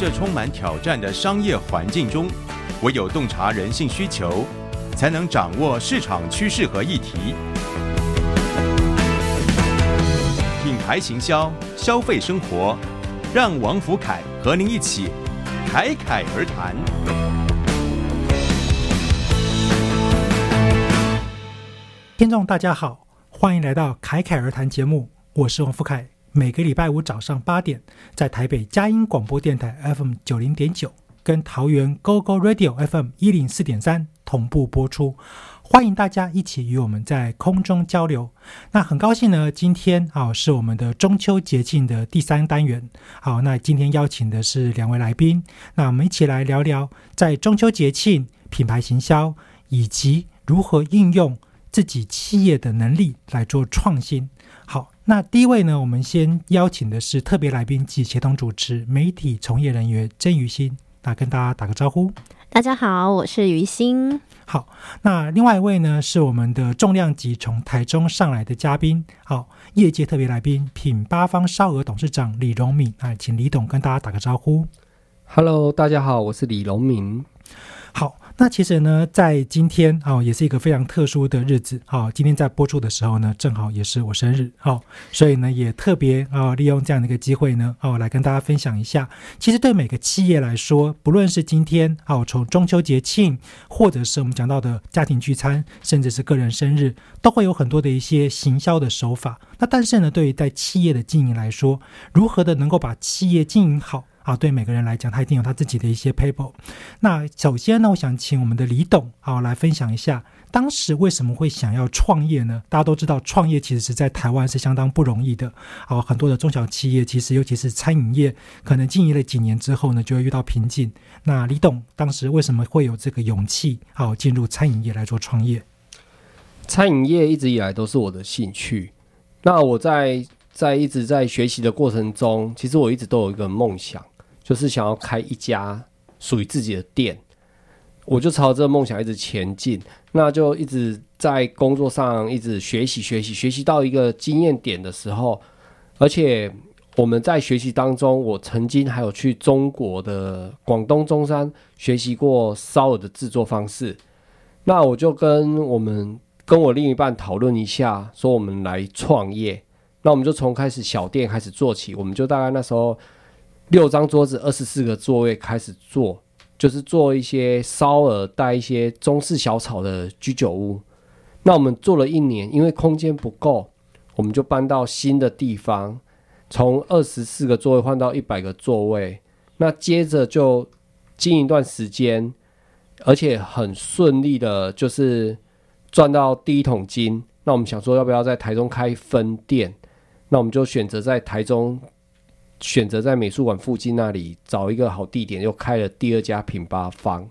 这充满挑战的商业环境中，唯有洞察人性需求，才能掌握市场趋势和议题。品牌行销，消费生活，让王福凯和您一起侃侃而谈。听众大家好，欢迎来到侃侃而谈节目，我是王福凯。每个礼拜五早上八点，在台北佳音广播电台 FM 九零点九，跟桃园 GO GO Radio FM 一零四点三同步播出。欢迎大家一起与我们在空中交流。那很高兴呢，今天啊是我们的中秋节庆的第三单元。好，那今天邀请的是两位来宾，那我们一起来聊聊在中秋节庆品牌行销以及如何应用自己企业的能力来做创新。好，那第一位呢，我们先邀请的是特别来宾及协同主持媒体从业人员曾于欣，那跟大家打个招呼。大家好，我是于欣。好，那另外一位呢是我们的重量级从台中上来的嘉宾，好，业界特别来宾品八方烧鹅董事长李荣敏，啊，请李董跟大家打个招呼。Hello，大家好，我是李荣敏。好，那其实呢，在今天啊、也是一个非常特殊的日子啊、今天在播出的时候呢，正好也是我生日，好、所以呢，也特别啊、利用这样的一个机会呢，哦、来跟大家分享一下。其实对每个企业来说，不论是今天啊、从中秋节庆，或者是我们讲到的家庭聚餐，甚至是个人生日，都会有很多的一些行销的手法。那但是呢，对于在企业的经营来说，如何的能够把企业经营好？啊，对每个人来讲，他一定有他自己的一些 paper。那首先呢，我想请我们的李董啊来分享一下，当时为什么会想要创业呢？大家都知道，创业其实是在台湾是相当不容易的。啊，很多的中小企业，其实尤其是餐饮业，可能经营了几年之后呢，就会遇到瓶颈。那李董当时为什么会有这个勇气，好、进入餐饮业来做创业？餐饮业一直以来都是我的兴趣。那我在在一直在学习的过程中，其实我一直都有一个梦想，就是想要开一家属于自己的店。我就朝这个梦想一直前进，那就一直在工作上一直学习学习学习到一个经验点的时候，而且我们在学习当中，我曾经还有去中国的广东中山学习过烧鹅的制作方式。那我就跟我们跟我另一半讨论一下，说我们来创业。那我们就从开始小店开始做起，我们就大概那时候六张桌子、二十四个座位开始做，就是做一些烧鹅带一些中式小炒的居酒屋。那我们做了一年，因为空间不够，我们就搬到新的地方，从二十四个座位换到一百个座位。那接着就经营一段时间，而且很顺利的，就是赚到第一桶金。那我们想说，要不要在台中开分店？那我们就选择在台中，选择在美术馆附近那里找一个好地点，又开了第二家品八方。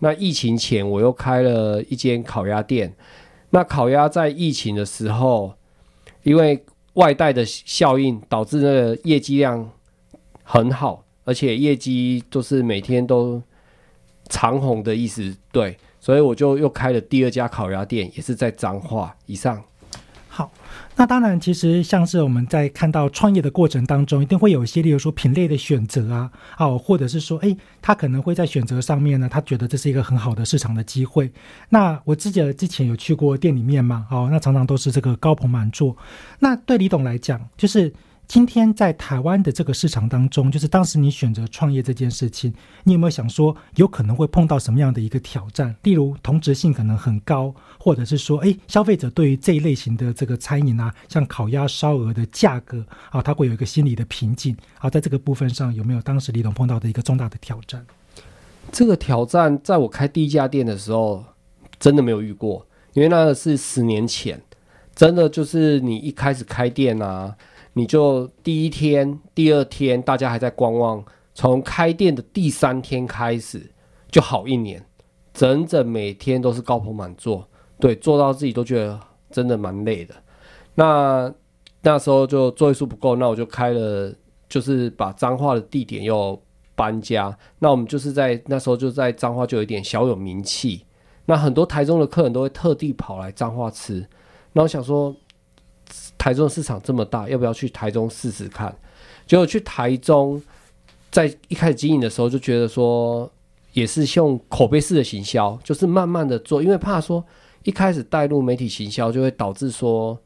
那疫情前，我又开了一间烤鸭店。那烤鸭在疫情的时候，因为外带的效应，导致那个业绩量很好，而且业绩就是每天都长红的意思，对，所以我就又开了第二家烤鸭店，也是在彰化以上。那当然，其实像是我们在看到创业的过程当中，一定会有一些，例如说品类的选择啊，哦，或者是说，诶，他可能会在选择上面呢，他觉得这是一个很好的市场的机会。那我自己之前有去过店里面嘛，哦，那常常都是这个高朋满座。那对李董来讲，就是。今天在台湾的这个市场当中，就是当时你选择创业这件事情，你有没有想说有可能会碰到什么样的一个挑战？例如同质性可能很高，或者是说，哎，消费者对于这一类型的这个餐饮啊，像烤鸭、烧鹅的价格啊，它会有一个心理的瓶颈啊，在这个部分上有没有当时李董碰到的一个重大的挑战？这个挑战在我开第一家店的时候，真的没有遇过，因为那个是十年前，真的就是你一开始开店啊，你就第一天、第二天大家还在观望，从开店的第三天开始就好一年，整整每天都是高朋满座，对，做到自己都觉得真的蛮累的。那那时候就座位数不够，那我就开了，就是把彰化的地点又搬家。那我们就是在那时候就在彰化就有一点小有名气。那很多台中的客人都会特地跑来彰化吃。那我想说，台中市场这么大，要不要去台中试试看？结果去台中，在一开始经营的时候就觉得说，也是用口碑式的行销，就是慢慢的做，因为怕说一开始带入媒体行销，就会导致说。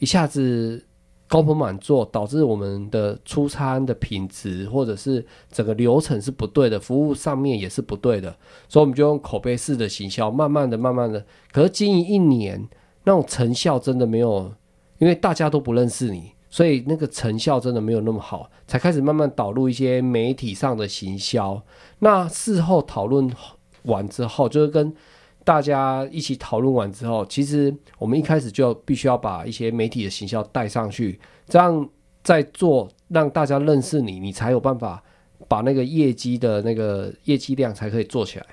一下子高朋满座，导致我们的出餐的品质或者是整个流程是不对的，服务上面也是不对的，所以我们就用口碑式的行销，慢慢的、慢慢的，可是经营一年，那种成效真的没有，因为大家都不认识你，所以那个成效真的没有那么好，才开始慢慢导入一些媒体上的行销。那事后讨论完之后，就是跟。大家一起讨论完之后，其实我们一开始就必须要把一些媒体的行销带上去，这样在做，让大家认识你，你才有办法把那个业绩的那个业绩量才可以做起来。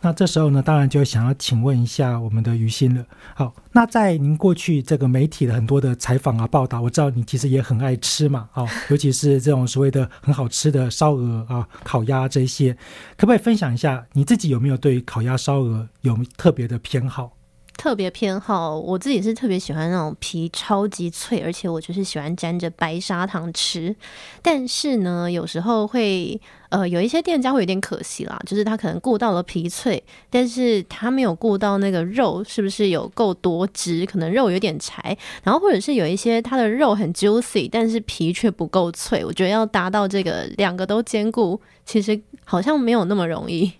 那这时候呢，当然就想要请问一下我们的于心了。好，那在您过去这个媒体的很多的采访啊、报道，我知道你其实也很爱吃嘛，哦，尤其是这种所谓的很好吃的烧鹅啊、烤鸭这些，可不可以分享一下你自己有没有对烤鸭、烧鹅有特别的偏好？特别偏好，我自己是特别喜欢那种皮超级脆，而且我就是喜欢沾着白砂糖吃。但是呢，有时候会呃有一些店家会有点可惜啦，就是他可能顾到了皮脆，但是他没有顾到那个肉是不是有够多汁，可能肉有点柴，然后或者是有一些它的肉很 juicy，但是皮却不够脆。我觉得要达到这个两个都兼顾，其实好像没有那么容易。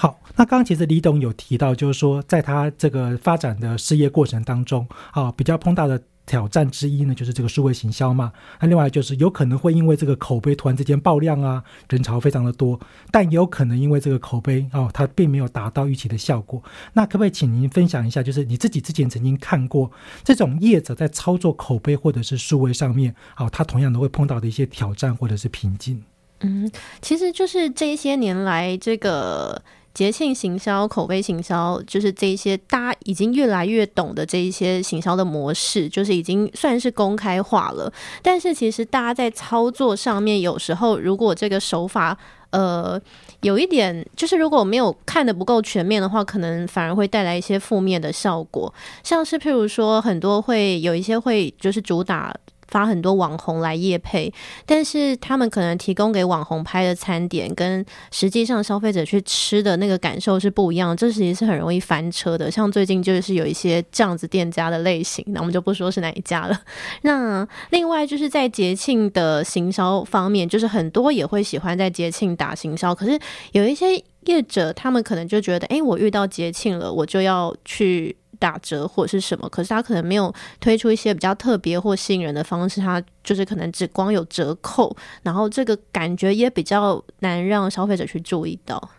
好，那刚刚其实李董有提到，就是说在他这个发展的事业过程当中，啊，比较碰到的挑战之一呢，就是这个数位行销嘛。那另外就是有可能会因为这个口碑突然之间爆量啊，人潮非常的多，但也有可能因为这个口碑哦，它并没有达到预期的效果。那可不可以请您分享一下，就是你自己之前曾经看过这种业者在操作口碑或者是数位上面，啊，他同样都会碰到的一些挑战或者是瓶颈？嗯，其实就是这些年来这个。节庆行销、口碑行销，就是这些大家已经越来越懂的这一些行销的模式，就是已经算是公开化了。但是其实大家在操作上面，有时候如果这个手法呃有一点，就是如果没有看的不够全面的话，可能反而会带来一些负面的效果。像是譬如说，很多会有一些会就是主打。发很多网红来夜配，但是他们可能提供给网红拍的餐点，跟实际上消费者去吃的那个感受是不一样，这其实是很容易翻车的。像最近就是有一些这样子店家的类型，那我们就不说是哪一家了。那另外就是在节庆的行销方面，就是很多也会喜欢在节庆打行销，可是有一些业者他们可能就觉得，哎，我遇到节庆了，我就要去。打折或者是什么，可是他可能没有推出一些比较特别或吸引人的方式，他就是可能只光有折扣，然后这个感觉也比较难让消费者去注意到。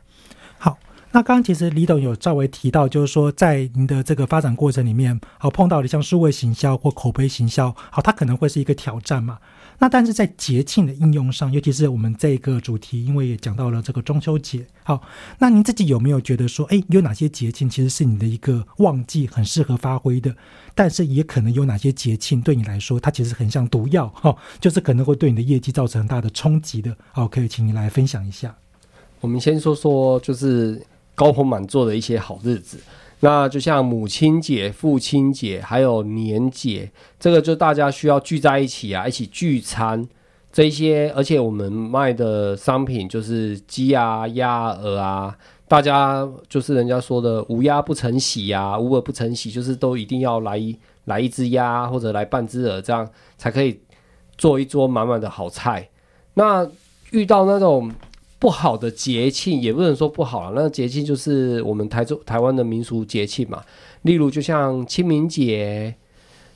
好，那刚刚其实李董有稍微提到，就是说在您的这个发展过程里面，好碰到的像数位行销或口碑行销，好，它可能会是一个挑战嘛。那但是在节庆的应用上，尤其是我们这个主题，因为也讲到了这个中秋节，好，那您自己有没有觉得说，哎，有哪些节庆其实是你的一个旺季，很适合发挥的？但是也可能有哪些节庆对你来说，它其实很像毒药，哈，就是可能会对你的业绩造成很大的冲击的。好，可以请你来分享一下。我们先说说，就是高朋满座的一些好日子。那就像母亲节、父亲节，还有年节，这个就大家需要聚在一起啊，一起聚餐这些。而且我们卖的商品就是鸡啊、鸭、鹅啊，大家就是人家说的“无鸭不成喜”呀，“无鹅不成喜”，就是都一定要来来一只鸭或者来半只鹅，这样才可以做一桌满满的好菜。那遇到那种。不好的节庆也不能说不好了，那节庆就是我们台中台湾的民俗节庆嘛，例如就像清明节、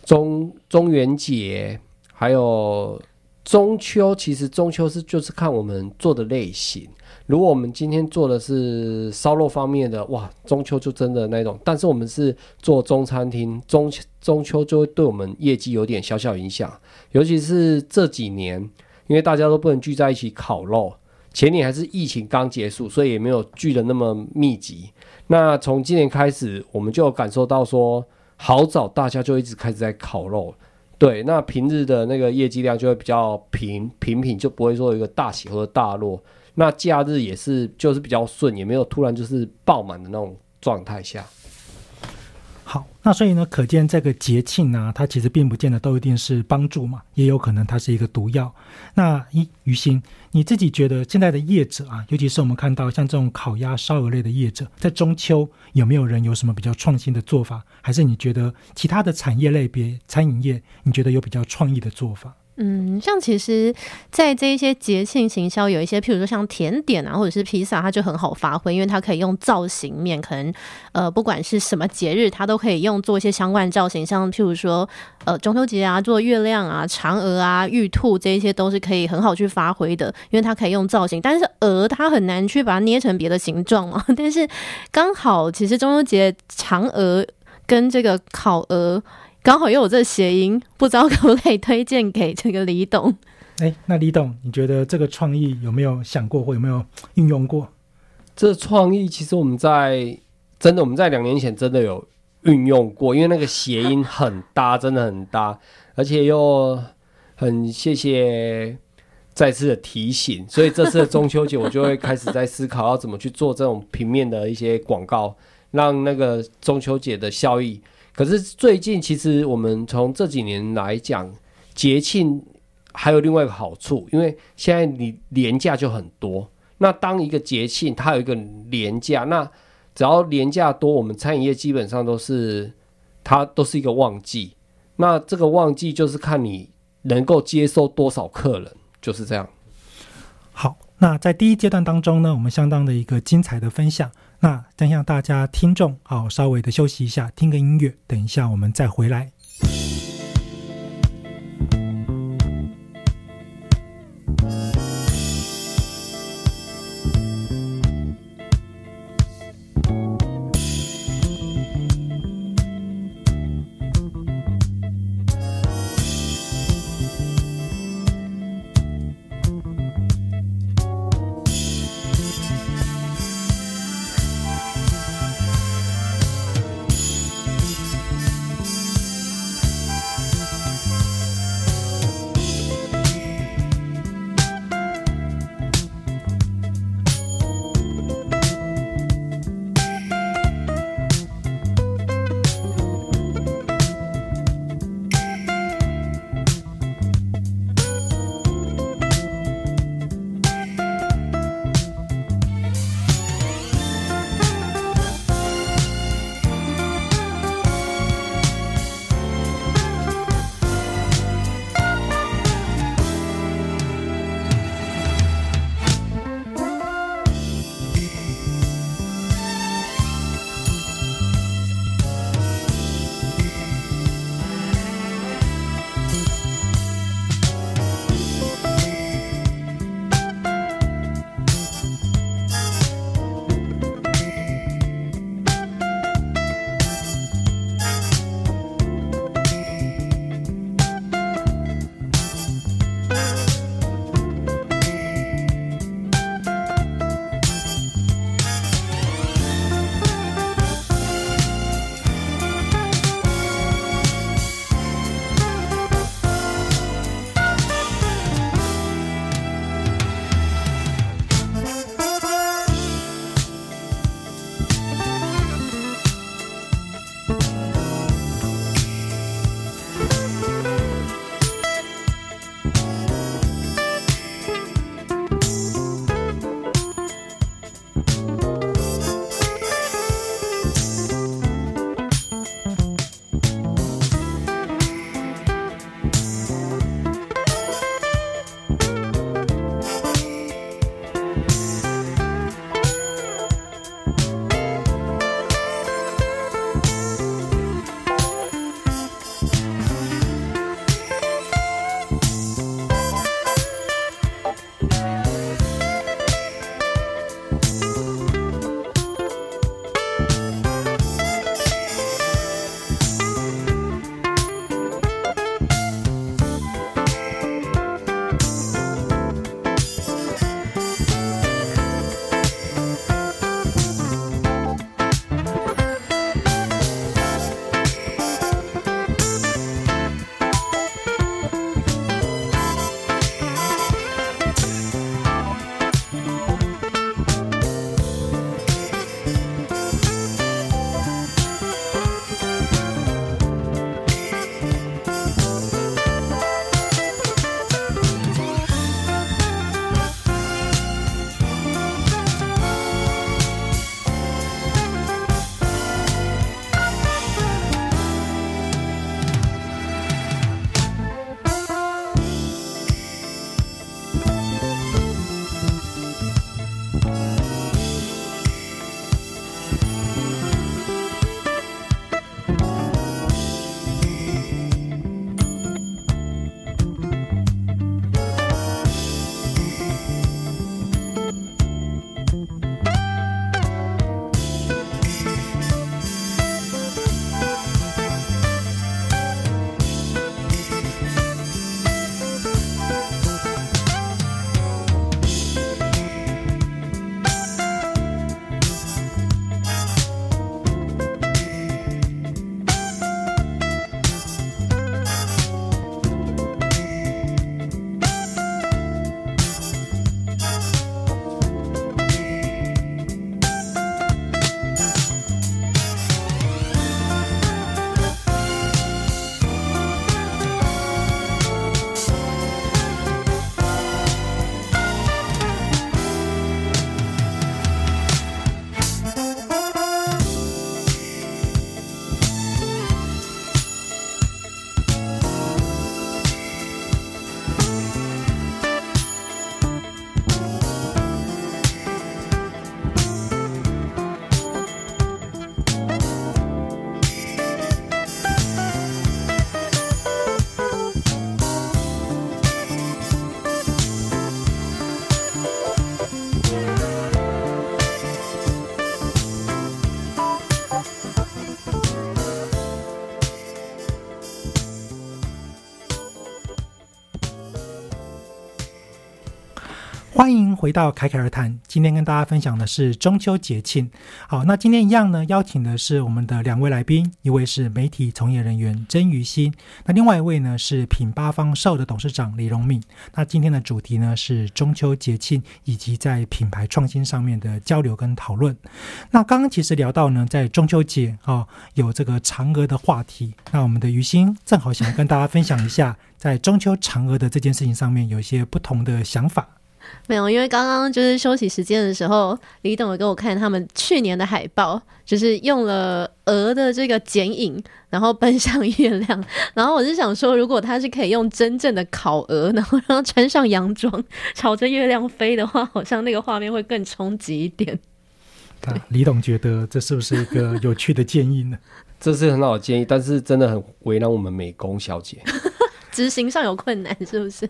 中中元节，还有中秋其实中秋是就是看我们做的类型。如果我们今天做的是烧肉方面的，哇，中秋就真的那种。但是我们是做中餐厅，中中秋就会对我们业绩有点小小影响。尤其是这几年，因为大家都不能聚在一起烤肉，前年还是疫情刚结束，所以也没有聚的那么密集。那从今年开始，我们就感受到说，好早大家就一直开始在烤肉。对，那平日的那个业绩量就会比较平平平，就不会说有一个大起或大落。那假日也是，就是比较顺，也没有突然就是爆满的那种状态下。好，那所以呢，可见这个节庆呢，它其实并不见得都一定是帮助嘛，也有可能它是一个毒药。那一于心，你自己觉得现在的业者啊，尤其是我们看到像这种烤鸭、烧鹅类的业者，在中秋有没有人有什么比较创新的做法？还是你觉得其他的产业类别、餐饮业，你觉得有比较创意的做法？嗯，像其实，在这一些节庆行销，有一些譬如说像甜点啊，或者是披萨，它就很好发挥，因为它可以用造型面，可能呃，不管是什么节日，它都可以用做一些相关造型，像譬如说呃中秋节啊，做月亮啊、嫦娥啊、玉兔这一些都是可以很好去发挥的，因为它可以用造型。但是鹅它很难去把它捏成别的形状嘛，但是刚好其实中秋节嫦娥跟这个烤鹅。刚好又有这谐音，不知道可不可以推荐给这个李董？哎，那李董，你觉得这个创意有没有想过，或有没有运用过？这创意其实我们在真的我们在两年前真的有运用过，因为那个谐音很搭，真的很搭，而且又很谢谢再次的提醒，所以这次的中秋节我就会开始在思考要怎么去做这种平面的一些广告，让那个中秋节的效益。可是最近，其实我们从这几年来讲，节庆还有另外一个好处，因为现在你年假就很多。那当一个节庆它有一个年假，那只要年假多，我们餐饮业基本上都是它都是一个旺季。那这个旺季就是看你能够接收多少客人，就是这样。好，那在第一阶段当中呢，我们相当的一个精彩的分享。那再向大家听众好稍微的休息一下，听个音乐，等一下我们再回来。欢迎回到凯凯而谈。今天跟大家分享的是中秋节庆。好，那今天一样呢，邀请的是我们的两位来宾，一位是媒体从业人员曾于新，那另外一位呢是品八方寿的董事长李荣敏。那今天的主题呢是中秋节庆以及在品牌创新上面的交流跟讨论。那刚刚其实聊到呢，在中秋节啊、有这个嫦娥的话题。那我们的于心正好想跟大家分享一下，在中秋嫦娥的这件事情上面有一些不同的想法。没有，因为刚刚就是休息时间的时候，李董有给我看他们去年的海报，就是用了鹅的这个剪影，然后奔向月亮。然后我是想说，如果他是可以用真正的烤鹅，然后让它穿上洋装，朝着月亮飞的话，好像那个画面会更冲击一点。那李董觉得这是不是一个有趣的建议呢？这是很好的建议，但是真的很为难我们美工小姐，执行上有困难，是不是？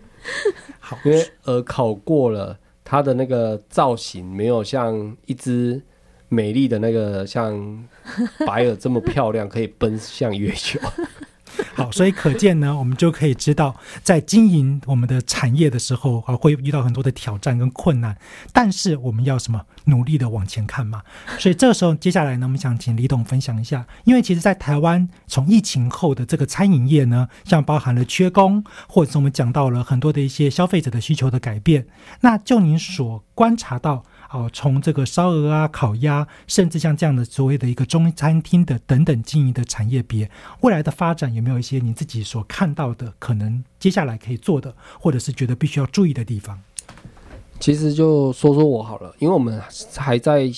好，因为呃，考过了，它的那个造型没有像一只美丽的那个像白耳这么漂亮，可以奔向月球。好，所以可见呢，我们就可以知道，在经营我们的产业的时候啊，会遇到很多的挑战跟困难，但是我们要什么努力的往前看嘛。所以这个时候，接下来呢，我们想请李董分享一下，因为其实，在台湾从疫情后的这个餐饮业呢，像包含了缺工，或者是我们讲到了很多的一些消费者的需求的改变，那就您所观察到。哦，从这个烧鹅啊、烤鸭，甚至像这样的所谓的一个中餐厅的等等经营的产业别，未来的发展有没有一些你自己所看到的，可能接下来可以做的，或者是觉得必须要注意的地方？其实就说说我好了，因为我们还在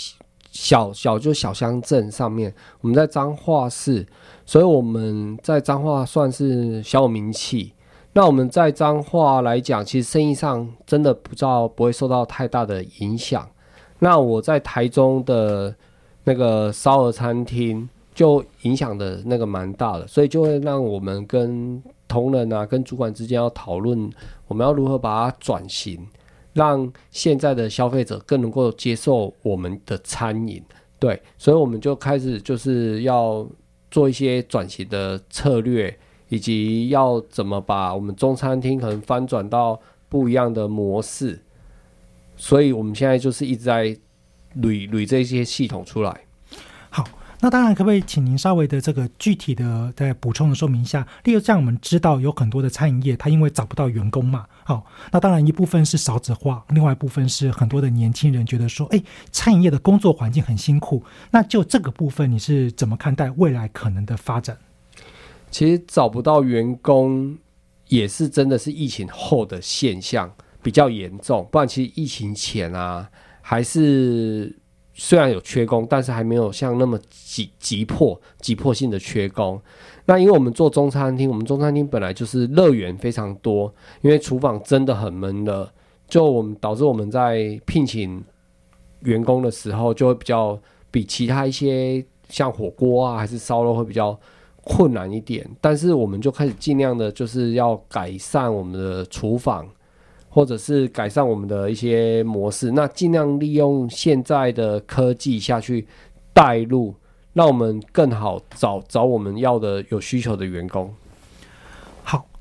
小小就小乡镇上面，我们在彰化市，所以我们在彰化算是小有名气。那我们在彰化来讲，其实生意上真的不知道不会受到太大的影响。那我在台中的那个烧鹅餐厅就影响的那个蛮大的，所以就会让我们跟同仁啊、跟主管之间要讨论，我们要如何把它转型，让现在的消费者更能够接受我们的餐饮。对，所以我们就开始就是要做一些转型的策略，以及要怎么把我们中餐厅可能翻转到不一样的模式。所以我们现在就是一直在捋捋这些系统出来。好，那当然，可不可以请您稍微的这个具体的再补充的说明一下？例如，像我们知道有很多的餐饮业，它因为找不到员工嘛，好，那当然一部分是少子化，另外一部分是很多的年轻人觉得说，哎，餐饮业的工作环境很辛苦。那就这个部分，你是怎么看待未来可能的发展？其实找不到员工也是真的是疫情后的现象比较严重，不然其实疫情前啊还是虽然有缺工，但是还没有像那么急急迫急迫性的缺工。那因为我们做中餐厅，我们中餐厅本来就是乐园非常多，因为厨房真的很闷的，就我们导致我们在聘请员工的时候就会比较比其他一些像火锅啊还是烧肉会比较。困难一点，但是我们就开始尽量的，就是要改善我们的厨房，或者是改善我们的一些模式。那尽量利用现在的科技下去带入，让我们更好找找我们要的有需求的员工。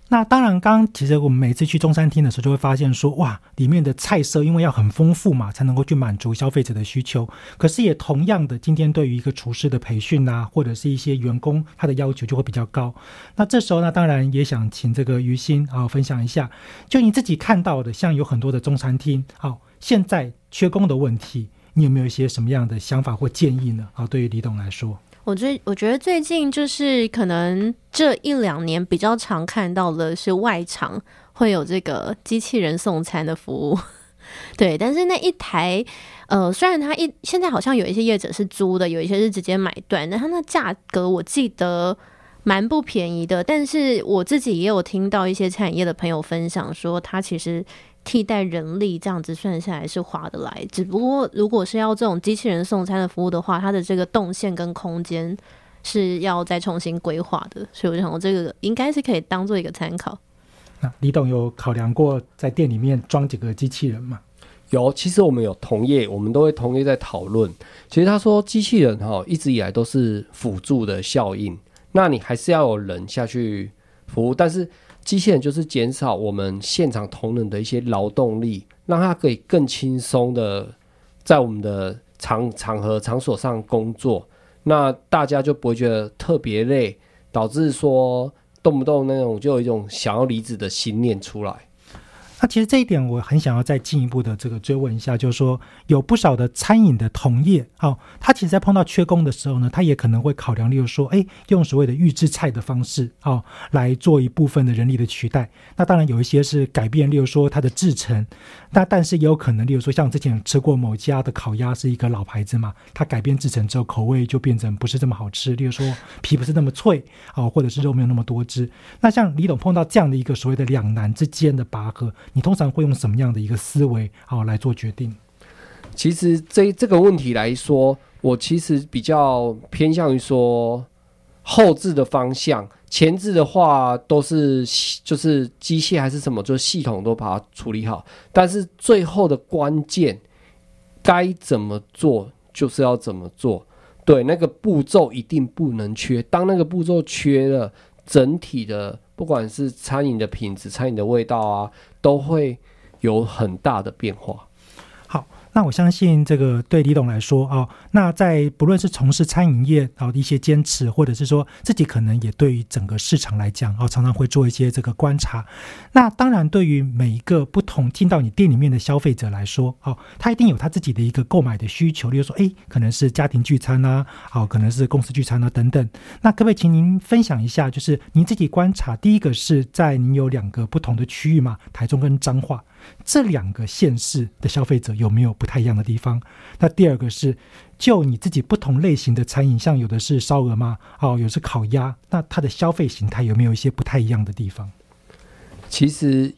那当然，刚其实我们每次去中餐厅的时候，就会发现说，哇，里面的菜色因为要很丰富嘛，才能够去满足消费者的需求。可是也同样的，今天对于一个厨师的培训啊，或者是一些员工他的要求就会比较高。那这时候呢，当然也想请这个于心啊分享一下，就你自己看到的，像有很多的中餐厅，好、现在缺工的问题，你有没有一些什么样的想法或建议呢？啊，对于李董来说。我最我觉得最近就是可能这一两年比较常看到的是外场会有这个机器人送餐的服务，对，但是那一台呃，虽然它一现在好像有一些业者是租的，有一些是直接买断，但它那价格我记得蛮不便宜的，但是我自己也有听到一些餐饮业的朋友分享说，它其实。替代人力这样子算下来是划得来，只不过如果是要这种机器人送餐的服务的话，它的这个动线跟空间是要再重新规划的，所以我想我这个应该是可以当做一个参考。那李董有考量过在店里面装几个机器人吗？有，其实我们有同业，我们都会同业在讨论。其实他说，机器人哈一直以来都是辅助的效应，那你还是要有人下去服务，但是。机器人就是减少我们现场同仁的一些劳动力，让他可以更轻松的在我们的场场合场所上工作，那大家就不会觉得特别累，导致说动不动那种就有一种想要离职的心念出来。那其实这一点我很想要再进一步的这个追问一下，就是说有不少的餐饮的同业，哦，他其实在碰到缺工的时候呢，他也可能会考量，例如说，哎，用所谓的预制菜的方式，哦，来做一部分的人力的取代。那当然有一些是改变，例如说它的制成，那但是也有可能，例如说像之前吃过某家的烤鸭是一个老牌子嘛，它改变制成之后口味就变成不是这么好吃，例如说皮不是那么脆，哦，或者是肉没有那么多汁。那像李董碰到这样的一个所谓的两难之间的拔河。你通常会用什么样的一个思维好来做决定？其实这这个问题来说，我其实比较偏向于说后置的方向，前置的话都是就是机械还是什么，就是系统都把它处理好。但是最后的关键该怎么做，就是要怎么做。对，那个步骤一定不能缺。当那个步骤缺了，整体的不管是餐饮的品质、餐饮的味道啊。都会有很大的变化。那我相信这个对李董来说啊，那在不论是从事餐饮业啊一些坚持，或者是说自己可能也对于整个市场来讲啊，常常会做一些这个观察。那当然，对于每一个不同进到你店里面的消费者来说，哦，他一定有他自己的一个购买的需求。例如说，哎，可能是家庭聚餐啊，好，可能是公司聚餐啊等等。那可不可以请您分享一下，就是您自己观察，第一个是在您有两个不同的区域嘛，台中跟彰化。这两个县市的消费者有没有不太一样的地方？那第二个是，就你自己不同类型的餐饮，像有的是烧鹅吗？哦，有是烤鸭，那它的消费形态有没有一些不太一样的地方？其实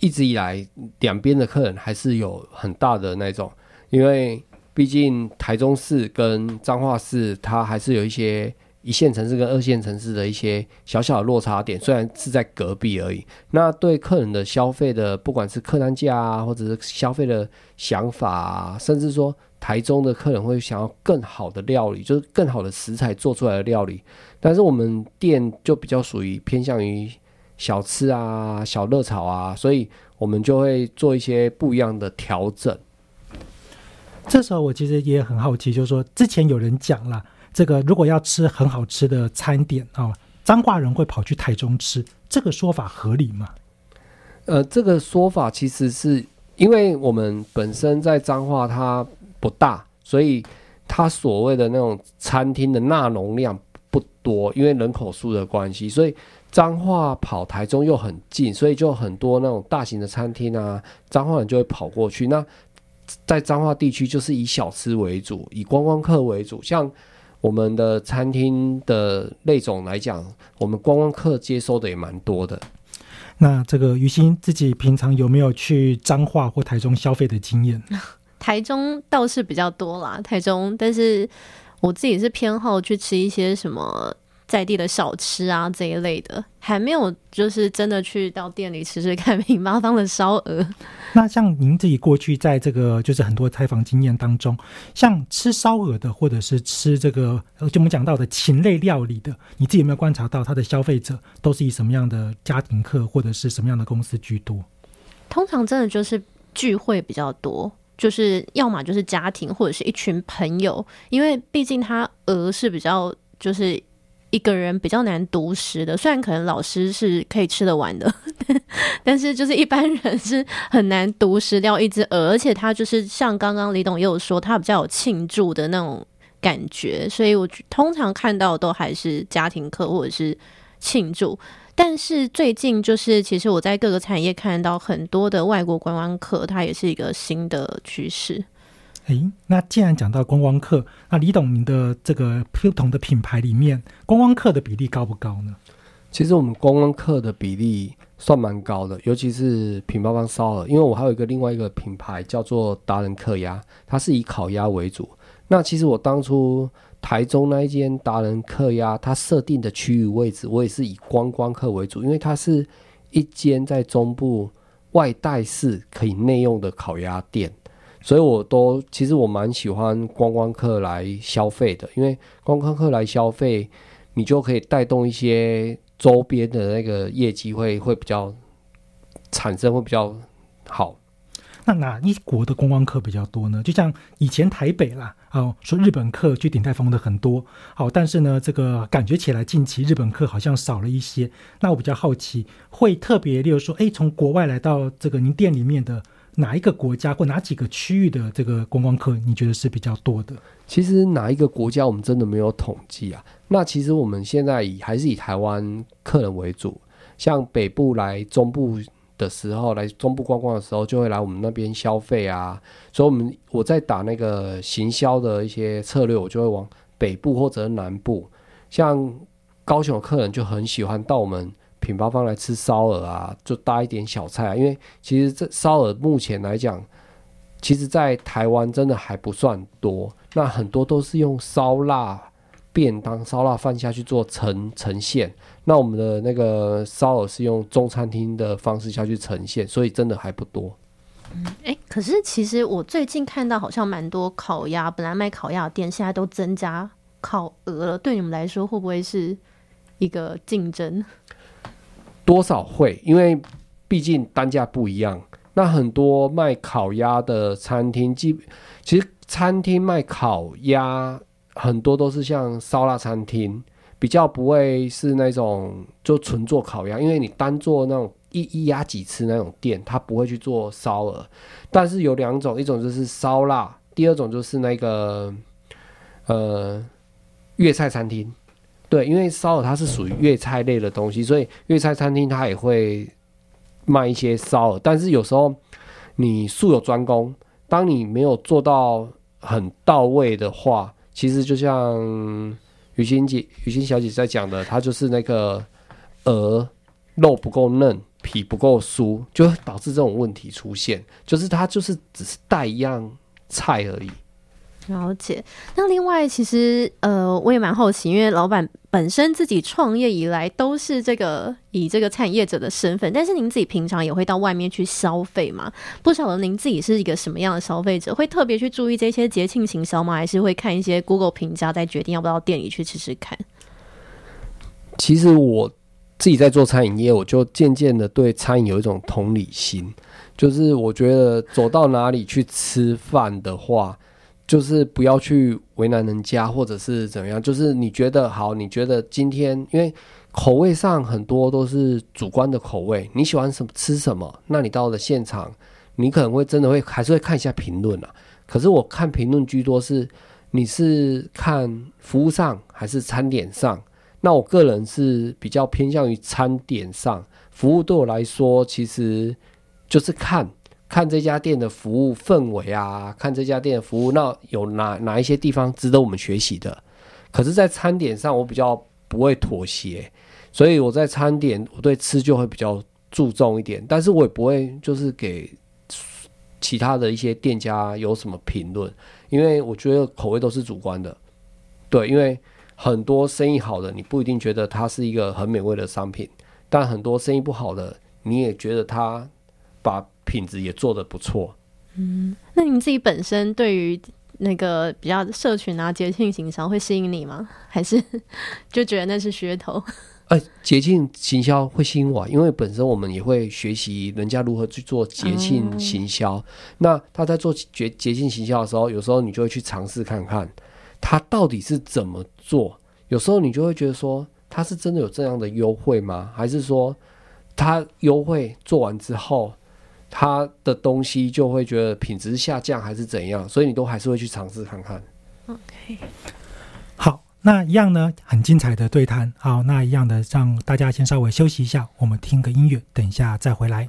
一直以来，两边的客人还是有很大的那种，因为毕竟台中市跟彰化市，它还是有一些。一线城市跟二线城市的一些小小的落差点，虽然是在隔壁而已。那对客人的消费的，不管是客单价啊，或者是消费的想法啊，甚至说台中的客人会想要更好的料理，就是更好的食材做出来的料理。但是我们店就比较属于偏向于小吃啊、小热炒啊，所以我们就会做一些不一样的调整。这时候我其实也很好奇，就是说之前有人讲了。这个如果要吃很好吃的餐点啊，彰化人会跑去台中吃，这个说法合理吗？呃，这个说法其实是因为我们本身在彰化它不大，所以它所谓的那种餐厅的纳容量不多，因为人口数的关系，所以彰化跑台中又很近，所以就很多那种大型的餐厅啊，彰化人就会跑过去。那在彰化地区就是以小吃为主，以观光客为主，像。我们的餐厅的类种来讲，我们观光客接收的也蛮多的。那这个于心自己平常有没有去彰化或台中消费的经验？台中倒是比较多啦，台中，但是我自己是偏好去吃一些什么。在地的小吃啊这一类的，还没有就是真的去到店里吃吃看 平八方的烧鹅。那像您自己过去在这个就是很多采访经验当中，像吃烧鹅的，或者是吃这个就我们讲到的禽类料理的，你自己有没有观察到它的消费者都是以什么样的家庭客或者是什么样的公司居多？通常真的就是聚会比较多，就是要么就是家庭或者是一群朋友，因为毕竟它鹅是比较就是。一个人比较难独食的，虽然可能老师是可以吃得完的，但是就是一般人是很难独食掉一只鹅，而且它就是像刚刚李董也有说，它比较有庆祝的那种感觉，所以我通常看到都还是家庭课或者是庆祝。但是最近就是其实我在各个产业看到很多的外国观光客，它也是一个新的趋势。诶，那既然讲到观光客，那李董，您的这个不同的品牌里面，观光客的比例高不高呢？其实我们观光客的比例算蛮高的，尤其是品包方烧鹅，因为我还有一个另外一个品牌叫做达人客鸭，它是以烤鸭为主。那其实我当初台中那一间达人客鸭，它设定的区域位置，我也是以观光客为主，因为它是一间在中部外带式可以内用的烤鸭店。所以，我都其实我蛮喜欢观光客来消费的，因为观光客来消费，你就可以带动一些周边的那个业绩会会比较产生会比较好。那哪一国的观光客比较多呢？就像以前台北啦，哦，说日本客去鼎泰丰的很多，好，但是呢，这个感觉起来近期日本客好像少了一些。那我比较好奇，会特别，例如说，哎，从国外来到这个您店里面的哪一个国家或哪几个区域的这个观光客，你觉得是比较多的？其实哪一个国家我们真的没有统计啊。那其实我们现在以还是以台湾客人为主，像北部来中部。的时候来中部观光的时候，就会来我们那边消费啊。所以，我们我在打那个行销的一些策略，我就会往北部或者南部。像高雄的客人就很喜欢到我们品牌方来吃烧鹅啊，就搭一点小菜啊。因为其实这烧鹅目前来讲，其实在台湾真的还不算多，那很多都是用烧腊便当、烧腊饭下去做呈呈现。那我们的那个烧鹅是用中餐厅的方式下去呈现，所以真的还不多。嗯，哎，可是其实我最近看到好像蛮多烤鸭，本来卖烤鸭的店现在都增加烤鹅了。对你们来说，会不会是一个竞争？多少会，因为毕竟单价不一样。那很多卖烤鸭的餐厅，基其实餐厅卖烤鸭很多都是像烧腊餐厅。比较不会是那种就纯做烤鸭，因为你单做那种一一鸭几次那种店，他不会去做烧鹅。但是有两种，一种就是烧腊，第二种就是那个呃粤菜餐厅。对，因为烧鹅它是属于粤菜类的东西，所以粤菜餐厅它也会卖一些烧鹅。但是有时候你术有专攻，当你没有做到很到位的话，其实就像。雨欣姐、雨欣小姐在讲的，她就是那个鹅肉不够嫩，皮不够酥，就导致这种问题出现。就是它就是只是带一样菜而已。了解。那另外，其实呃，我也蛮好奇，因为老板本身自己创业以来都是这个以这个产业者的身份，但是您自己平常也会到外面去消费吗？不晓得您自己是一个什么样的消费者，会特别去注意这些节庆行销吗？还是会看一些 Google 评价再决定要不要到店里去吃吃看？其实我自己在做餐饮业，我就渐渐的对餐饮有一种同理心，就是我觉得走到哪里去吃饭的话。就是不要去为难人家，或者是怎么样。就是你觉得好，你觉得今天因为口味上很多都是主观的口味，你喜欢什么吃什么，那你到了现场，你可能会真的会还是会看一下评论啊。可是我看评论居多是你是看服务上还是餐点上？那我个人是比较偏向于餐点上，服务对我来说其实就是看。看这家店的服务氛围啊，看这家店的服务，那有哪哪一些地方值得我们学习的？可是，在餐点上，我比较不会妥协，所以我在餐点，我对吃就会比较注重一点。但是我也不会就是给其他的一些店家有什么评论，因为我觉得口味都是主观的。对，因为很多生意好的，你不一定觉得它是一个很美味的商品，但很多生意不好的，你也觉得它把。品质也做得不错。嗯，那你自己本身对于那个比较社群啊、节庆行销会吸引你吗？还是 就觉得那是噱头？哎，节庆行销会吸引我，因为本身我们也会学习人家如何去做节庆行销。那他在做节节庆行销的时候，有时候你就会去尝试看看他到底是怎么做。有时候你就会觉得说，他是真的有这样的优惠吗？还是说他优惠做完之后？他的东西就会觉得品质下降还是怎样，所以你都还是会去尝试看看。OK，好，那一样呢，很精彩的对谈。好，那一样的让大家先稍微休息一下，我们听个音乐，等一下再回来。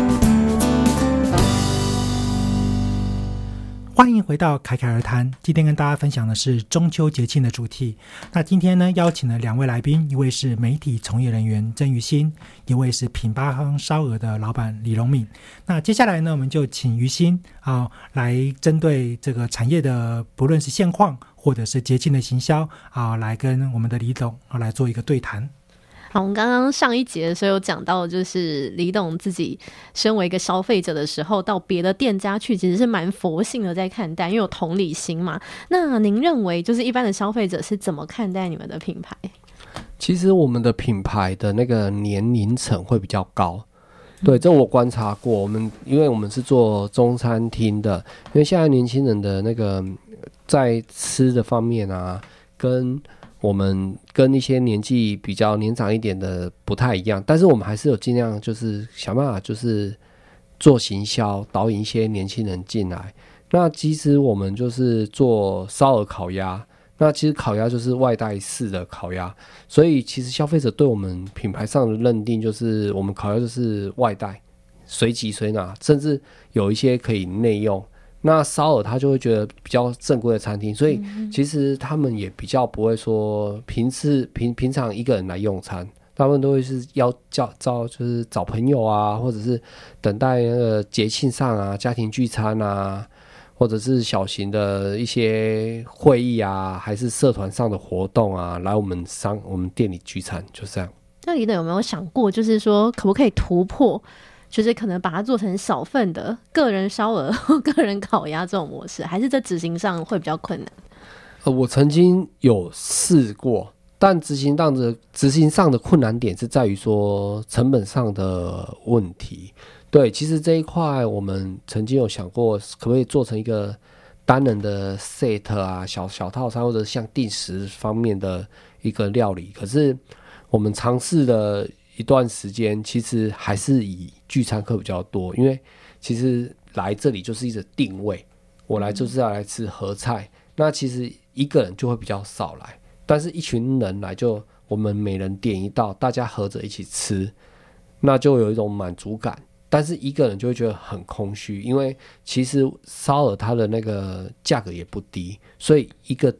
欢迎回到凯凯而谈。今天跟大家分享的是中秋节庆的主题。那今天呢，邀请了两位来宾，一位是媒体从业人员曾于欣，一位是品八方烧鹅的老板李荣敏。那接下来呢，我们就请于欣啊，来针对这个产业的不论是现况或者是节庆的行销啊，来跟我们的李总啊来做一个对谈。好，我们刚刚上一节的时候有讲到，就是李董自己身为一个消费者的时候，到别的店家去，其实是蛮佛性的在看待，因为有同理心嘛。那您认为，就是一般的消费者是怎么看待你们的品牌？其实我们的品牌的那个年龄层会比较高，对，这我观察过。我们因为我们是做中餐厅的，因为现在年轻人的那个在吃的方面啊，跟我们跟一些年纪比较年长一点的不太一样，但是我们还是有尽量就是想办法就是做行销，导引一些年轻人进来。那其实我们就是做烧鹅烤鸭，那其实烤鸭就是外带式的烤鸭，所以其实消费者对我们品牌上的认定就是我们烤鸭就是外带，随即随拿，甚至有一些可以内用。那烧鹅他就会觉得比较正规的餐厅，所以其实他们也比较不会说平时平平常一个人来用餐，他们都会是要叫招就是找朋友啊，或者是等待那个节庆上啊，家庭聚餐啊，或者是小型的一些会议啊，还是社团上的活动啊，来我们商我们店里聚餐，就这样。那李董有没有想过，就是说可不可以突破？就是可能把它做成小份的个人烧鹅、个人烤鸭这种模式，还是在执行上会比较困难。呃，我曾经有试过，但执行上的执行上的困难点是在于说成本上的问题。对，其实这一块我们曾经有想过，可不可以做成一个单人的 set 啊，小小套餐或者像定时方面的一个料理。可是我们尝试了。一段时间，其实还是以聚餐客比较多，因为其实来这里就是一个定位，我来就是要来吃合菜。那其实一个人就会比较少来，但是一群人来，就我们每人点一道，大家合着一起吃，那就有一种满足感。但是一个人就会觉得很空虚，因为其实烧鹅它的那个价格也不低，所以一个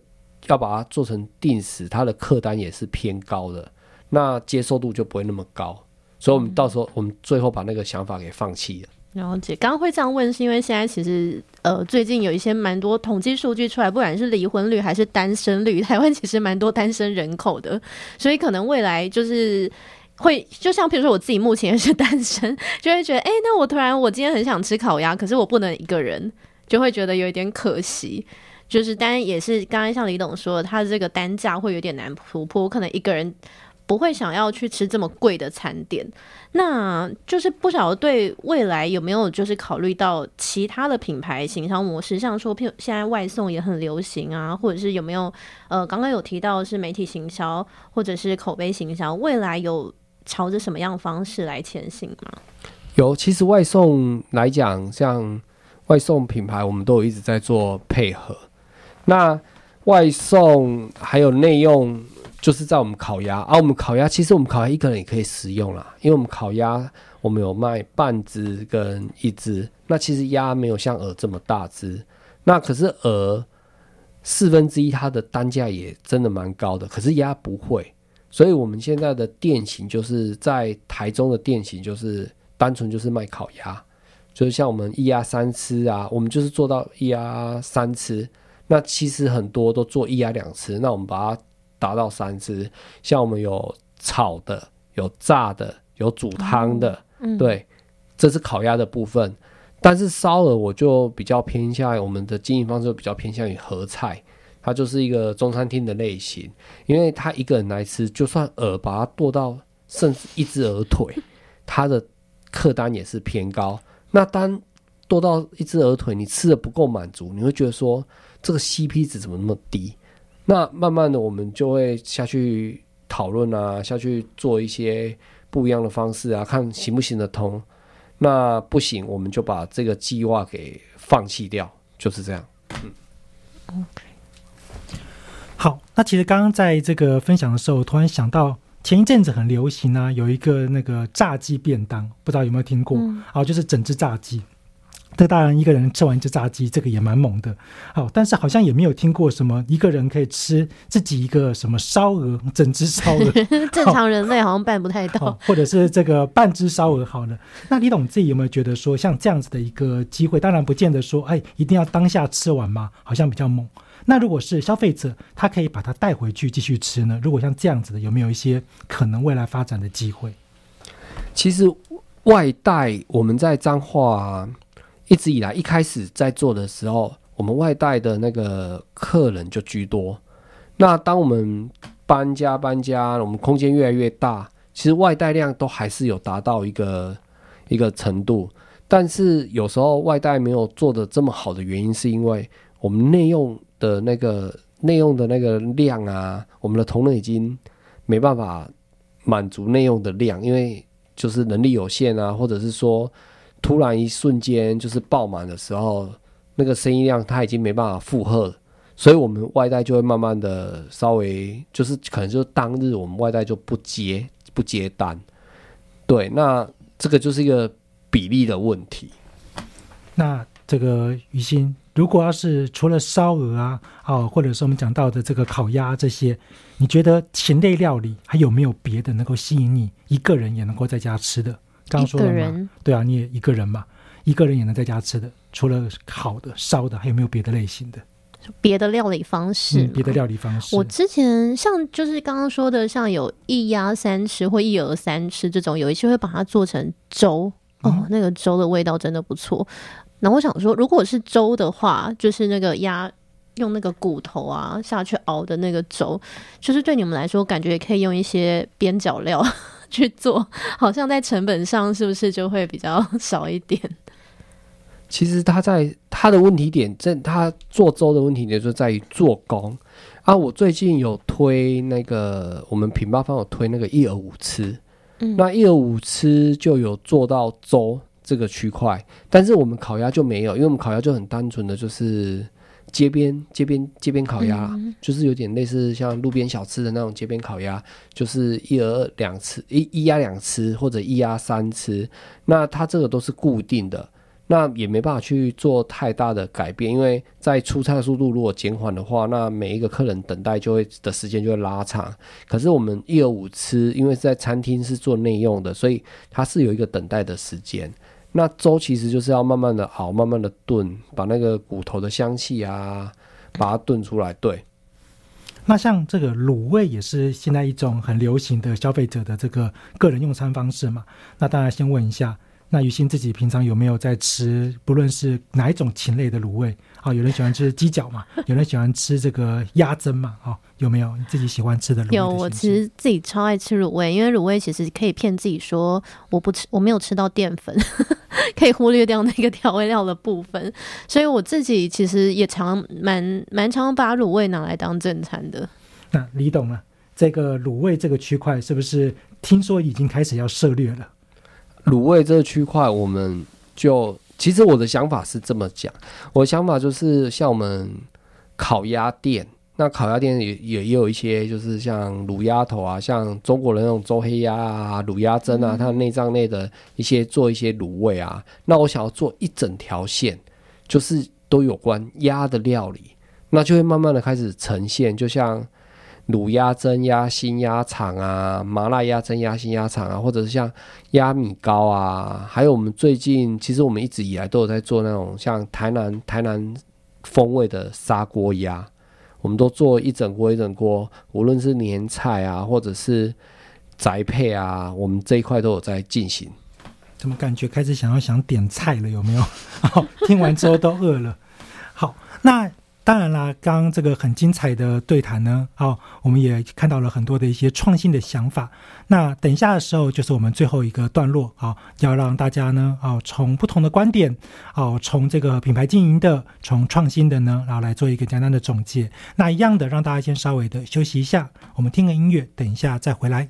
要把它做成定时，它的客单也是偏高的。那接受度就不会那么高，所以我们到时候我们最后把那个想法给放弃了。了解，刚刚会这样问，是因为现在其实呃最近有一些蛮多统计数据出来，不管是离婚率还是单身率，台湾其实蛮多单身人口的，所以可能未来就是会，就像比如说我自己目前也是单身，就会觉得哎，那我突然我今天很想吃烤鸭，可是我不能一个人，就会觉得有一点可惜。就是当然也是刚刚像李董说，他的这个单价会有点难突破，我可能一个人。不会想要去吃这么贵的餐点，那就是不晓得对未来有没有就是考虑到其他的品牌行销模式，像说譬现在外送也很流行啊，或者是有没有呃刚刚有提到是媒体行销或者是口碑行销，未来有朝着什么样方式来前行吗？有，其实外送来讲，像外送品牌，我们都有一直在做配合。那外送还有内用。就是在我们烤鸭啊，我们烤鸭其实我们烤鸭一个人也可以食用啦，因为我们烤鸭我们有卖半只跟一只，那其实鸭没有像鹅这么大只，那可是鹅四分之一它的单价也真的蛮高的，可是鸭不会，所以我们现在的店型就是在台中的店型就是单纯就是卖烤鸭，就是像我们一鸭三吃啊，我们就是做到一鸭三吃，那其实很多都做一鸭两吃，那我们把它。达到三只，像我们有炒的、有炸的、有煮汤的，对，这是烤鸭的部分。但是烧鹅我就比较偏向我们的经营方式，比较偏向于合菜，它就是一个中餐厅的类型。因为他一个人来吃，就算鹅把它剁到甚至一只鹅腿，它的客单也是偏高。那当剁到一只鹅腿，你吃的不够满足，你会觉得说这个 CP 值怎么那么低？那慢慢的我们就会下去讨论啊，下去做一些不一样的方式啊，看行不行得通。那不行，我们就把这个计划给放弃掉，就是这样。嗯好，那其实刚刚在这个分享的时候，我突然想到前一阵子很流行啊，有一个那个炸鸡便当，不知道有没有听过？嗯啊，就是整只炸鸡。这当然一个人吃完一只炸鸡，这个也蛮猛的。好，但是好像也没有听过什么一个人可以吃自己一个什么烧鹅，整只烧鹅。正常人类好像办不太到哦。，或者是这个半只烧鹅好了。那李董自己有没有觉得说，像这样子的一个机会，当然不见得说，哎，一定要当下吃完嘛，好像比较猛。那如果是消费者，他可以把它带回去继续吃呢？如果像这样子的，有没有一些可能未来发展的机会？其实外带我们在彰化、啊、一直以来一开始在做的时候，我们外带的那个客人就居多。那当我们搬家搬家，我们空间越来越大，其实外带量都还是有达到一个一个程度。但是有时候外带没有做的这么好的原因，是因为我们内用的那个内用的那个量啊，我们的同仁已经没办法满足内用的量，因为就是能力有限啊，或者是说突然一瞬间就是爆满的时候，那个生意量它已经没办法负荷，所以我们外带就会慢慢的稍微就是可能就当日我们外带就不接不接单，对，那这个就是一个比例的问题。那这个于心，如果要是除了烧鹅啊，哦，或者是我们讲到的这个烤鸭这些，你觉得禽类料理还有没有别的能够吸引你一个人也能够在家吃的？刚刚说了嘛，一个人对啊，你也一个人嘛，一个人也能在家吃的，除了烤的、烧的，还有没有别的类型的？别的料理方式嗯，别的料理方式。我之前像就是刚刚说的，像有一鸭三吃或一鹅三吃这种，有一些会把它做成粥哦，嗯那个粥的味道真的不错。那我想说，如果是粥的话，就是那个鸭用那个骨头啊下去熬的那个粥，就是对你们来说，感觉也可以用一些边角料去做，好像在成本上是不是就会比较 少一点？其实他在他的问题点，正他做粥的问题点就在于做工啊。我最近有推那个我们品八方有推那个一鹅五吃，嗯，那一鹅五吃就有做到粥这个区块，但是我们烤鸭就没有，因为我们烤鸭就很单纯的就是街边街边街边烤鸭，嗯就是有点类似像路边小吃的那种街边烤鸭，就是一鹅两吃一一鸭两吃或者一鸭三吃，那它这个都是固定的。那也没办法去做太大的改变，因为在出餐速度如果减缓的话，那每一个客人等待就会的时间就会拉长。可是我们一二五吃，因为是在餐厅是做内用的，所以它是有一个等待的时间。那粥其实就是要慢慢的熬，慢慢的炖，把那个骨头的香气啊，把它炖出来。对，那像这个卤味也是现在一种很流行的消费者的这个个人用餐方式嘛。那大家先问一下，那于心自己平常有没有在吃，不论是哪一种禽类的卤味啊？有人喜欢吃鸡脚嘛，有人喜欢吃这个鸭胗嘛，啊，有没有你自己喜欢吃的卤味的有，我其实自己超爱吃卤味，因为卤味其实可以骗自己说我不吃，我没有吃到淀粉，可以忽略掉那个调味料的部分，所以我自己其实也常蛮蛮常把卤味拿来当正餐的。那李董呢？这个卤味这个区块是不是听说已经开始要涉略了？卤味这个区块，我们就其实我的想法是这么讲，我的想法就是像我们烤鸭店，那烤鸭店也也也有一些就是像卤鸭头啊，像中国人那种周黑鸭啊、卤鸭胗啊，它的内脏内的一些做一些卤味啊，那我想要做一整条线，就是都有关鸭的料理，那就会慢慢的开始呈现，就像。卤鸭胗、鸭心、鸭肠啊，麻辣鸭胗、鸭心、鸭肠啊，或者是像鸭米糕啊，还有我们最近其实我们一直以来都有在做那种像台南台南风味的砂锅鸭，我们都做一整锅一整锅，无论是年菜啊，或者是宅配啊，我们这一块都有在进行。怎么感觉开始想要想点菜了？有没有？听完之后都饿了。好，那当然啦，刚这个很精彩的对谈呢，哦，我们也看到了很多的一些创新的想法。那等一下的时候，就是我们最后一个段落啊，要让大家呢，哦，从不同的观点，哦，从这个品牌经营的，从创新的呢，然后来做一个简单的总结。那一样的，让大家先稍微的休息一下，我们听个音乐，等一下再回来。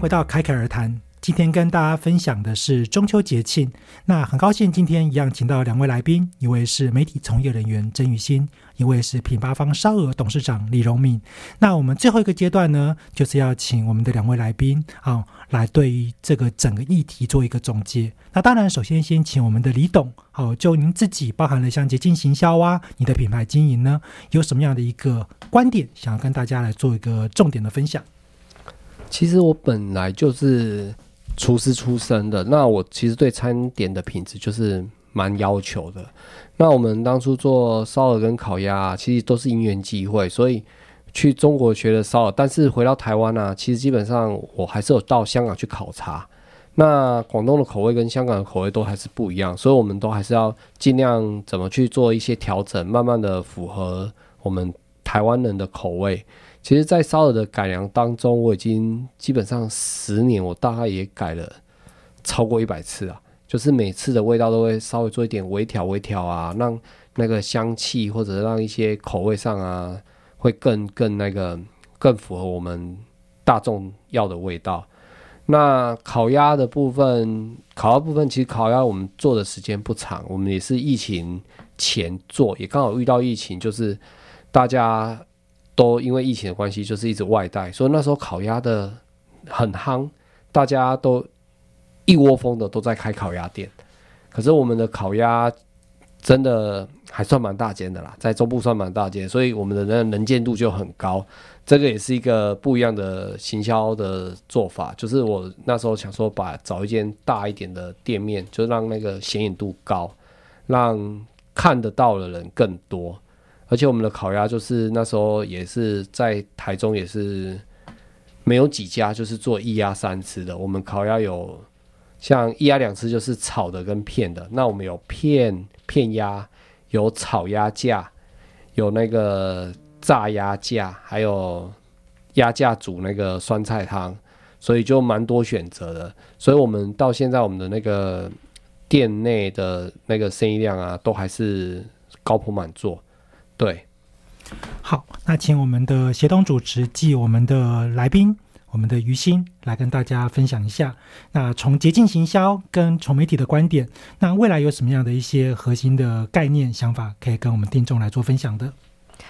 回到侃侃而谈。今天跟大家分享的是中秋节庆。那很高兴今天一样请到两位来宾，一位是媒体从业人员曾雨欣，一位是品八方烧鹅董事长李荣敏。那我们最后一个阶段呢，就是要请我们的两位来宾啊，来对于这个整个议题做一个总结。那当然，首先先请我们的李董，好，就您自己包含了像节庆行销啊，你的品牌经营呢，有什么样的一个观点，想要跟大家来做一个重点的分享？其实我本来就是厨师出身的，那我其实对餐点的品质就是蛮要求的。那我们当初做烧鹅跟烤鸭，其实都是因缘际会，所以去中国学的烧鹅，但是回到台湾呢，其实基本上我还是有到香港去考察。那广东的口味跟香港的口味都还是不一样，所以我们都还是要尽量怎么去做一些调整，慢慢的符合我们台湾人的口味。其实，在烧鹅的改良当中，我已经基本上十年，我大概也改了超过一百次啊。就是每次的味道都会稍微做一点微调、微调啊，让那个香气或者让一些口味上啊，会更更那个更符合我们大众要的味道。那烤鸭的部分，烤鸭部分其实烤鸭我们做的时间不长，我们也是疫情前做，也刚好遇到疫情，就是大家。都因为疫情的关系，就是一直外带，所以那时候烤鸭的很夯，大家都一窝蜂的都在开烤鸭店，可是我们的烤鸭真的还算蛮大间的啦，在中部算蛮大间，所以我们的那能见度就很高。这个也是一个不一样的行销的做法，就是我那时候想说，把找一间大一点的店面，就让那个显眼度高，让看得到的人更多。而且我们的烤鸭就是那时候也是在台中也是没有几家就是做一鸭三吃的，我们烤鸭有像一鸭两吃就是炒的跟片的，那我们有片片鸭，有炒鸭架，有那个炸鸭架，还有鸭架煮那个酸菜汤，所以就蛮多选择的。所以我们到现在我们的那个店内的那个生意量啊，都还是高朋满座。对，好，那请我们的协同主持暨我们的来宾，我们的于心来跟大家分享一下。那从捷径行销跟从媒体的观点，那未来有什么样的一些核心的概念想法，可以跟我们听众来做分享的？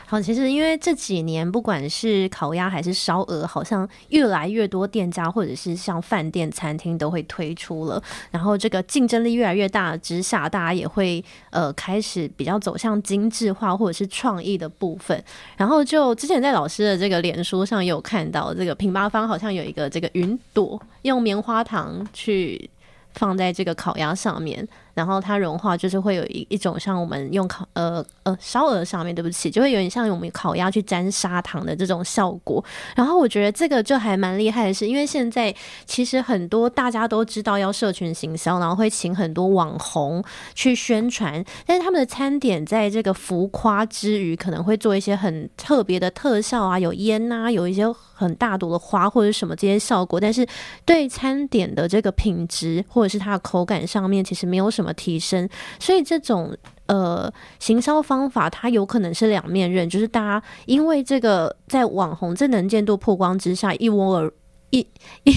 好，其实因为这几年不管是烤鸭还是烧鹅，好像越来越多店家或者是像饭店、餐厅都会推出了。然后这个竞争力越来越大之下，大家也会呃开始比较走向精致化或者是创意的部分。然后就之前在老师的这个脸书上有看到，这个品八方好像有一个这个云朵，用棉花糖去放在这个烤鸭上面。然后它融化，就是会有一一种像我们用烤呃呃烧鹅上面，对不起，就会有点像我们烤鸭去沾砂糖的这种效果。然后我觉得这个就还蛮厉害的，是因为现在其实很多大家都知道要社群行销，然后会请很多网红去宣传，但是他们的餐点在这个浮夸之余，可能会做一些很特别的特效啊，有烟呐，有一些很大朵的花或者什么这些效果，但是对餐点的这个品质或者是它的口感上面，其实没有什么。提升，所以这种呃行销方法，它有可能是两面刃，就是大家因为这个在网红这能见度曝光之下，一窝而一一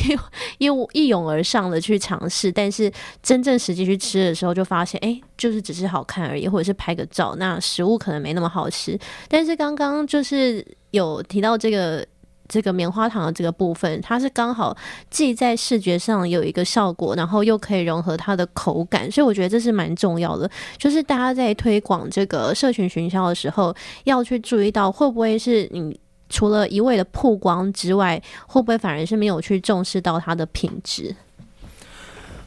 一一涌而上的去尝试，但是真正实际去吃的时候，就发现哎，就是只是好看而已，或者是拍个照，那食物可能没那么好吃。但是刚刚就是有提到这个。这个棉花糖的这个部分，它是刚好既在视觉上有一个效果，然后又可以融合它的口感，所以我觉得这是蛮重要的。就是大家在推广这个社群群销的时候，要去注意到会不会是你除了一味的曝光之外，会不会反而是没有去重视到它的品质。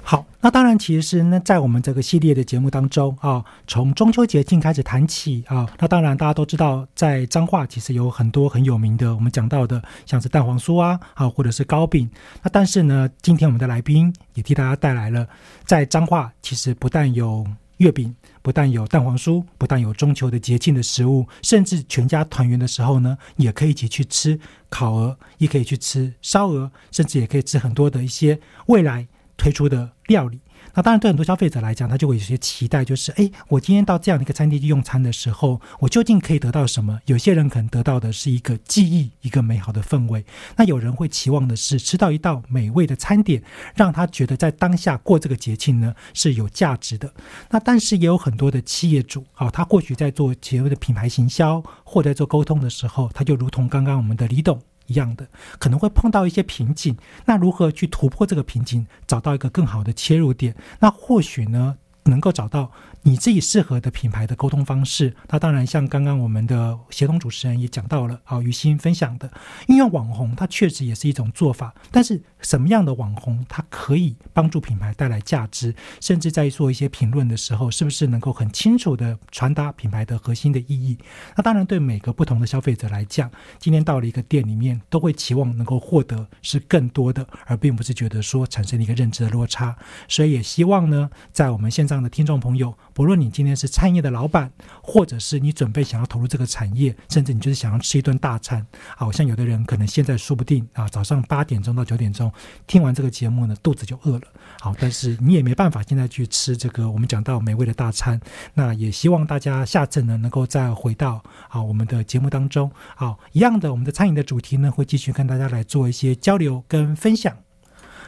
好，那当然，其实是那在我们这个系列的节目当中啊，从中秋节庆开始谈起啊，那当然大家都知道，在彰化其实有很多很有名的，我们讲到的像是蛋黄酥啊，啊或者是糕饼。那但是呢，今天我们的来宾也替大家带来了，在彰化其实不但有月饼，不但有蛋黄酥，不但有中秋的节庆的食物，甚至全家团圆的时候呢，也可以一起去吃烤鹅，也可以去吃烧鹅，甚至也可以吃很多的一些未来。推出的料理，那当然对很多消费者来讲，他就会有些期待，就是哎，我今天到这样的一个餐厅去用餐的时候，我究竟可以得到什么？有些人可能得到的是一个记忆，一个美好的氛围；那有人会期望的是吃到一道美味的餐点，让他觉得在当下过这个节庆呢是有价值的。那但是也有很多的企业主啊，他或许在做企业的品牌行销或者做沟通的时候，他就如同刚刚我们的李董。一样的可能会碰到一些瓶颈，那如何去突破这个瓶颈，找到一个更好的切入点？那或许呢，能够找到。你自己适合的品牌的沟通方式，那当然像刚刚我们的协同主持人也讲到了，好于心分享的，运用网红，它确实也是一种做法。但是什么样的网红，它可以帮助品牌带来价值，甚至在做一些评论的时候，是不是能够很清楚的传达品牌的核心的意义？那当然对每个不同的消费者来讲，今天到了一个店里面，都会期望能够获得是更多的，而并不是觉得说产生了一个认知的落差。所以也希望呢，在我们线上的听众朋友。不论你今天是餐饮的老板，或者是你准备想要投入这个产业，甚至你就是想要吃一顿大餐，好像有的人可能现在说不定啊，早上八点钟到九点钟听完这个节目呢，肚子就饿了。好，但是你也没办法现在去吃这个我们讲到美味的大餐。那也希望大家下次呢，能够再回到啊我们的节目当中。好，一样的，我们的餐饮的主题呢，会继续跟大家来做一些交流跟分享。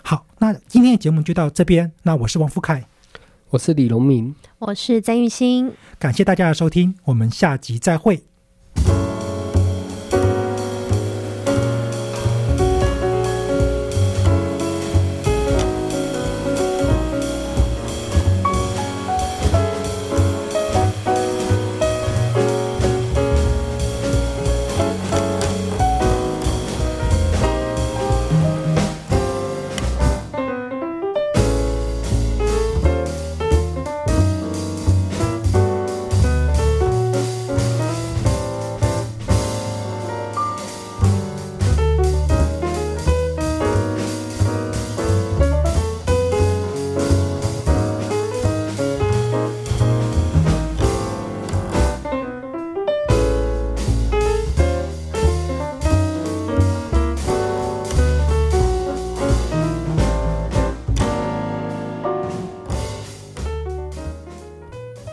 好，那今天的节目就到这边。那我是王富凯。我是李荣明，我是曾玉欣。感谢大家的收听，我们下集再会。